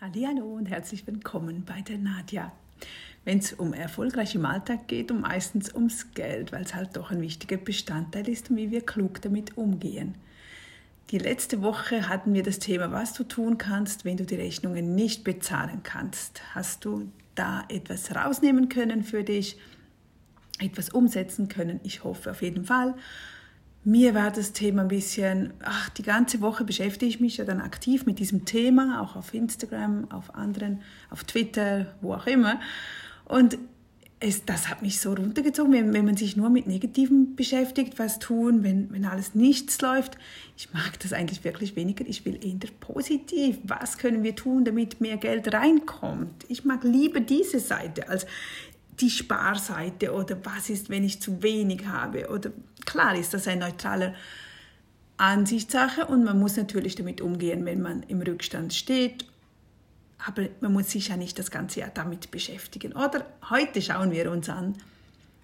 Hallo und herzlich willkommen bei der Nadja. Wenn es um erfolgreich im Alltag geht, um meistens ums Geld, weil es halt doch ein wichtiger Bestandteil ist und wie wir klug damit umgehen. Die letzte Woche hatten wir das Thema, was du tun kannst, wenn du die Rechnungen nicht bezahlen kannst. Hast du da etwas rausnehmen können für dich, etwas umsetzen können? Ich hoffe auf jeden Fall. Mir war das Thema ein bisschen, ach, die ganze Woche beschäftige ich mich ja dann aktiv mit diesem Thema, auch auf Instagram, auf anderen, auf Twitter, wo auch immer. Und es, das hat mich so runtergezogen, wenn, wenn man sich nur mit Negativen beschäftigt, was tun, wenn, wenn alles nichts läuft. Ich mag das eigentlich wirklich weniger. Ich will eher positiv. Was können wir tun, damit mehr Geld reinkommt? Ich mag lieber diese Seite als die Sparseite oder was ist, wenn ich zu wenig habe oder klar ist das eine neutrale Ansichtssache und man muss natürlich damit umgehen, wenn man im Rückstand steht. Aber man muss sich ja nicht das ganze Jahr damit beschäftigen. Oder heute schauen wir uns an,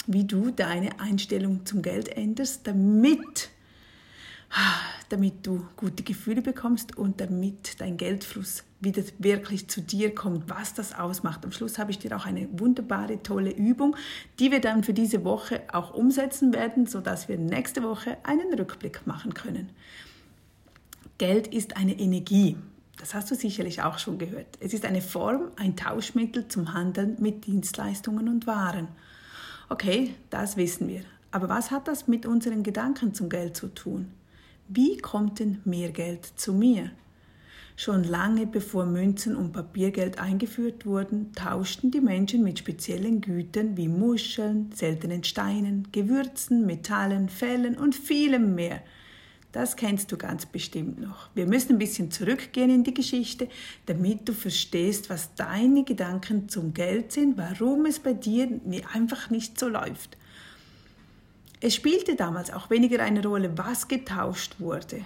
wie du deine Einstellung zum Geld änderst, damit damit du gute Gefühle bekommst und damit dein Geldfluss wieder wirklich zu dir kommt, was das ausmacht. Am Schluss habe ich dir auch eine wunderbare, tolle Übung, die wir dann für diese Woche auch umsetzen werden, sodass wir nächste Woche einen Rückblick machen können. Geld ist eine Energie. Das hast du sicherlich auch schon gehört. Es ist eine Form, ein Tauschmittel zum Handeln mit Dienstleistungen und Waren. Okay, das wissen wir. Aber was hat das mit unseren Gedanken zum Geld zu tun? Wie kommt denn mehr Geld zu mir? Schon lange bevor Münzen und Papiergeld eingeführt wurden, tauschten die Menschen mit speziellen Gütern wie Muscheln, seltenen Steinen, Gewürzen, Metallen, Fellen und vielem mehr. Das kennst du ganz bestimmt noch. Wir müssen ein bisschen zurückgehen in die Geschichte, damit du verstehst, was deine Gedanken zum Geld sind, warum es bei dir einfach nicht so läuft. Es spielte damals auch weniger eine Rolle, was getauscht wurde.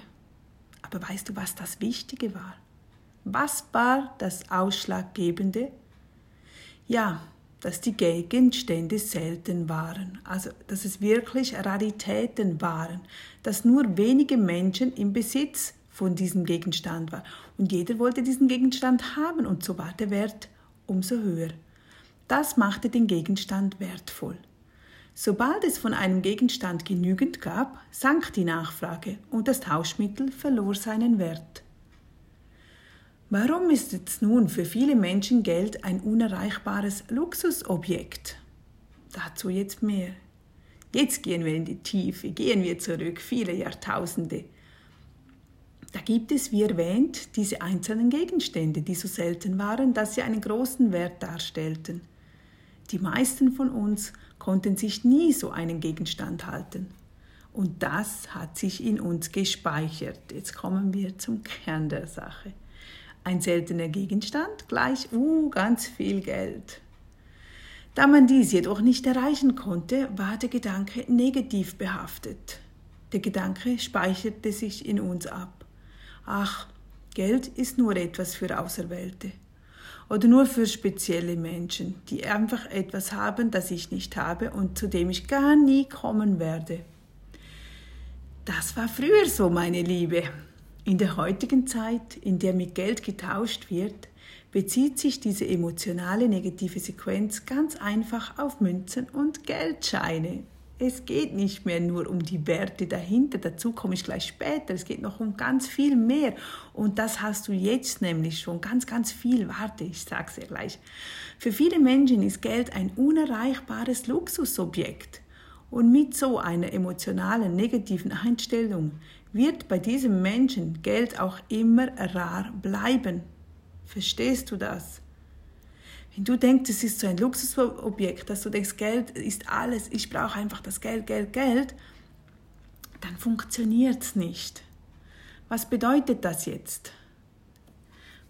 Aber weißt du, was das Wichtige war? Was war das Ausschlaggebende? Ja, dass die Gegenstände selten waren, also dass es wirklich Raritäten waren, dass nur wenige Menschen im Besitz von diesem Gegenstand waren. Und jeder wollte diesen Gegenstand haben und so war der Wert umso höher. Das machte den Gegenstand wertvoll. Sobald es von einem Gegenstand genügend gab, sank die Nachfrage und das Tauschmittel verlor seinen Wert. Warum ist jetzt nun für viele Menschen Geld ein unerreichbares Luxusobjekt? Dazu jetzt mehr. Jetzt gehen wir in die Tiefe, gehen wir zurück, viele Jahrtausende. Da gibt es, wie erwähnt, diese einzelnen Gegenstände, die so selten waren, dass sie einen großen Wert darstellten. Die meisten von uns konnten sich nie so einen Gegenstand halten. Und das hat sich in uns gespeichert. Jetzt kommen wir zum Kern der Sache. Ein seltener Gegenstand gleich, uh, ganz viel Geld. Da man dies jedoch nicht erreichen konnte, war der Gedanke negativ behaftet. Der Gedanke speicherte sich in uns ab. Ach, Geld ist nur etwas für Auserwählte oder nur für spezielle Menschen, die einfach etwas haben, das ich nicht habe und zu dem ich gar nie kommen werde. Das war früher so, meine Liebe. In der heutigen Zeit, in der mit Geld getauscht wird, bezieht sich diese emotionale negative Sequenz ganz einfach auf Münzen und Geldscheine. Es geht nicht mehr nur um die Werte dahinter, dazu komme ich gleich später, es geht noch um ganz viel mehr. Und das hast du jetzt nämlich schon, ganz, ganz viel. Warte, ich sag's dir gleich. Für viele Menschen ist Geld ein unerreichbares Luxusobjekt. Und mit so einer emotionalen, negativen Einstellung wird bei diesem Menschen Geld auch immer rar bleiben. Verstehst du das? Wenn du denkst, es ist so ein Luxusobjekt, dass du denkst, Geld ist alles, ich brauche einfach das Geld, Geld, Geld, dann funktioniert es nicht. Was bedeutet das jetzt?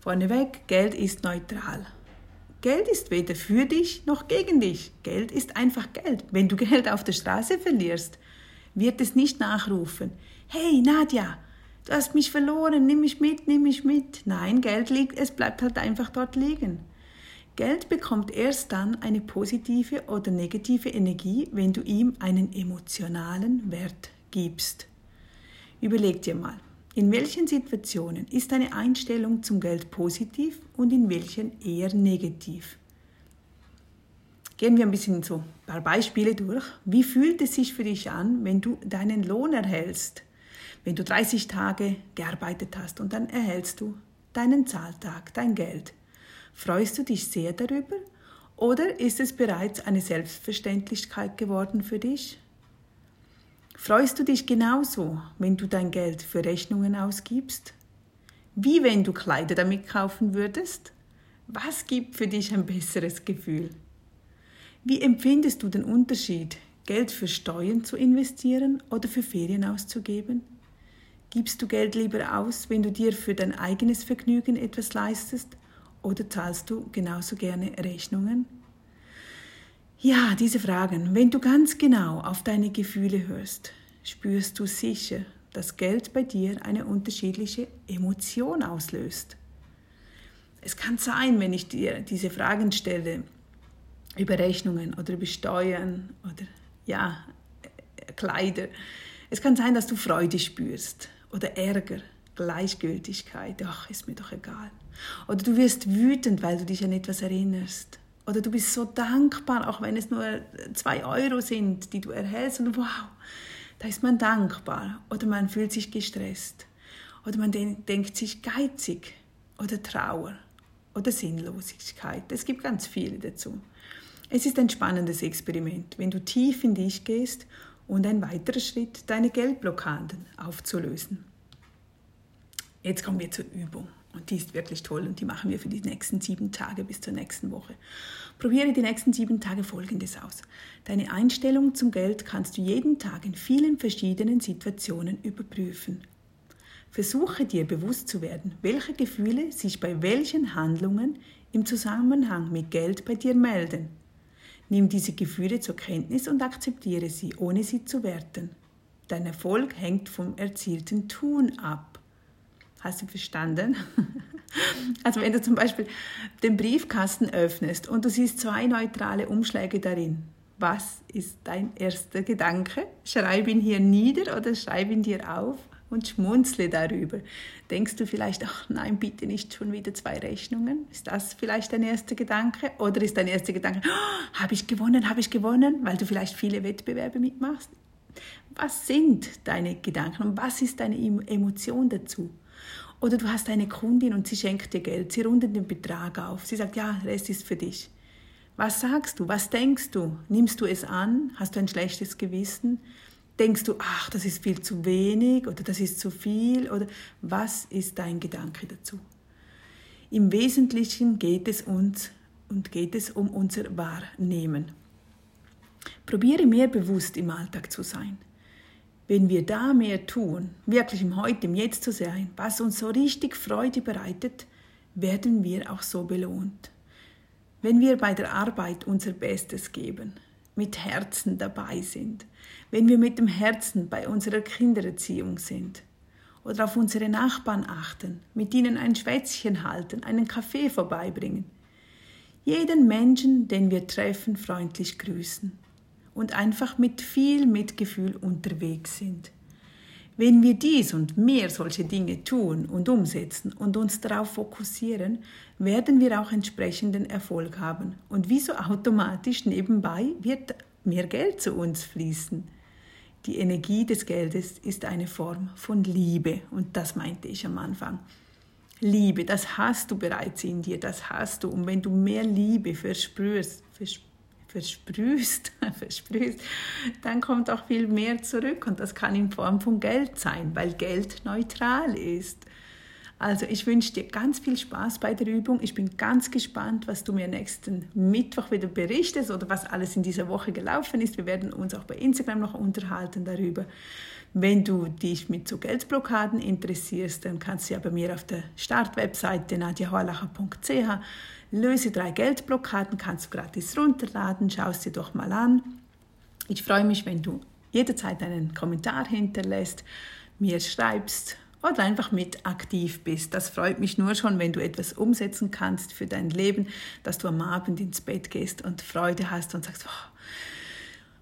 Vorneweg, Geld ist neutral. Geld ist weder für dich noch gegen dich. Geld ist einfach Geld. Wenn du Geld auf der Straße verlierst, wird es nicht nachrufen. Hey Nadja, du hast mich verloren, nimm mich mit, nimm mich mit. Nein, Geld liegt, es bleibt halt einfach dort liegen. Geld bekommt erst dann eine positive oder negative Energie, wenn du ihm einen emotionalen Wert gibst. Überleg dir mal, In welchen Situationen ist deine Einstellung zum Geld positiv und in welchen eher negativ? Gehen wir ein bisschen so ein paar Beispiele durch. Wie fühlt es sich für dich an, wenn du deinen Lohn erhältst? Wenn du 30 Tage gearbeitet hast und dann erhältst du deinen Zahltag, dein Geld. Freust du dich sehr darüber oder ist es bereits eine Selbstverständlichkeit geworden für dich? Freust du dich genauso, wenn du dein Geld für Rechnungen ausgibst? Wie wenn du Kleider damit kaufen würdest? Was gibt für dich ein besseres Gefühl? Wie empfindest du den Unterschied, Geld für Steuern zu investieren oder für Ferien auszugeben? Gibst du Geld lieber aus, wenn du dir für dein eigenes Vergnügen etwas leistest, oder zahlst du genauso gerne Rechnungen? Ja, diese Fragen. Wenn du ganz genau auf deine Gefühle hörst, spürst du sicher, dass Geld bei dir eine unterschiedliche Emotion auslöst. Es kann sein, wenn ich dir diese Fragen stelle über Rechnungen oder über Steuern oder ja, Kleider, es kann sein, dass du Freude spürst oder Ärger, Gleichgültigkeit, ach, ist mir doch egal. Oder du wirst wütend, weil du dich an etwas erinnerst. Oder du bist so dankbar, auch wenn es nur zwei Euro sind, die du erhältst. Und wow, da ist man dankbar. Oder man fühlt sich gestresst. Oder man denkt sich geizig. Oder Trauer. Oder Sinnlosigkeit. Es gibt ganz viele dazu. Es ist ein spannendes Experiment, wenn du tief in dich gehst und ein weiterer Schritt, deine Geldblockaden aufzulösen. Jetzt kommen wir zur Übung. Und die ist wirklich toll und die machen wir für die nächsten sieben Tage bis zur nächsten Woche. Probiere die nächsten sieben Tage Folgendes aus. Deine Einstellung zum Geld kannst du jeden Tag in vielen verschiedenen Situationen überprüfen. Versuche dir bewusst zu werden, welche Gefühle sich bei welchen Handlungen im Zusammenhang mit Geld bei dir melden. Nimm diese Gefühle zur Kenntnis und akzeptiere sie, ohne sie zu werten. Dein Erfolg hängt vom erzielten Tun ab. Hast du verstanden? Also wenn du zum Beispiel den Briefkasten öffnest und du siehst zwei neutrale Umschläge darin, was ist dein erster Gedanke? Schreib ihn hier nieder oder schreib ihn dir auf und schmunzle darüber. Denkst du vielleicht, ach nein, bitte nicht schon wieder zwei Rechnungen? Ist das vielleicht dein erster Gedanke? Oder ist dein erster Gedanke, oh, habe ich gewonnen, habe ich gewonnen, weil du vielleicht viele Wettbewerbe mitmachst? Was sind deine Gedanken und was ist deine Emotion dazu? Oder du hast eine Kundin und sie schenkt dir Geld, sie rundet den Betrag auf, sie sagt, ja, Rest ist für dich. Was sagst du? Was denkst du? Nimmst du es an? Hast du ein schlechtes Gewissen? Denkst du, ach, das ist viel zu wenig oder das ist zu viel? Oder was ist dein Gedanke dazu? Im Wesentlichen geht es uns und geht es um unser Wahrnehmen. Probiere mehr bewusst im Alltag zu sein. Wenn wir da mehr tun, wirklich im Heute, im Jetzt zu sein, was uns so richtig Freude bereitet, werden wir auch so belohnt. Wenn wir bei der Arbeit unser Bestes geben, mit Herzen dabei sind, wenn wir mit dem Herzen bei unserer Kindererziehung sind oder auf unsere Nachbarn achten, mit ihnen ein Schwätzchen halten, einen Kaffee vorbeibringen, jeden Menschen, den wir treffen, freundlich grüßen und einfach mit viel Mitgefühl unterwegs sind. Wenn wir dies und mehr solche Dinge tun und umsetzen und uns darauf fokussieren, werden wir auch entsprechenden Erfolg haben. Und wie so automatisch nebenbei wird mehr Geld zu uns fließen. Die Energie des Geldes ist eine Form von Liebe und das meinte ich am Anfang. Liebe, das hast du bereits in dir, das hast du. Und wenn du mehr Liebe verspürst, verspürst versprühst, versprühst, dann kommt auch viel mehr zurück und das kann in Form von Geld sein, weil Geld neutral ist. Also ich wünsche dir ganz viel Spaß bei der Übung. Ich bin ganz gespannt, was du mir nächsten Mittwoch wieder berichtest oder was alles in dieser Woche gelaufen ist. Wir werden uns auch bei Instagram noch unterhalten darüber. Wenn du dich mit so Geldblockaden interessierst, dann kannst du ja bei mir auf der Startwebseite nadjahoalacher.ch Löse drei Geldblockaden, kannst du gratis runterladen, schau es dir doch mal an. Ich freue mich, wenn du jederzeit einen Kommentar hinterlässt, mir schreibst oder einfach mit aktiv bist. Das freut mich nur schon, wenn du etwas umsetzen kannst für dein Leben, dass du am Abend ins Bett gehst und Freude hast und sagst, oh,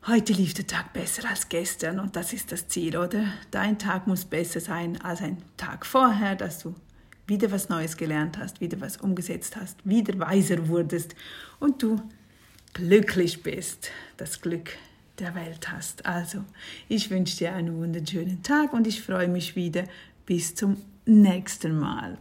Heute lief der Tag besser als gestern und das ist das Ziel, oder? Dein Tag muss besser sein als ein Tag vorher, dass du wieder was Neues gelernt hast, wieder was umgesetzt hast, wieder weiser wurdest und du glücklich bist, das Glück der Welt hast. Also, ich wünsche dir einen wunderschönen Tag und ich freue mich wieder. Bis zum nächsten Mal.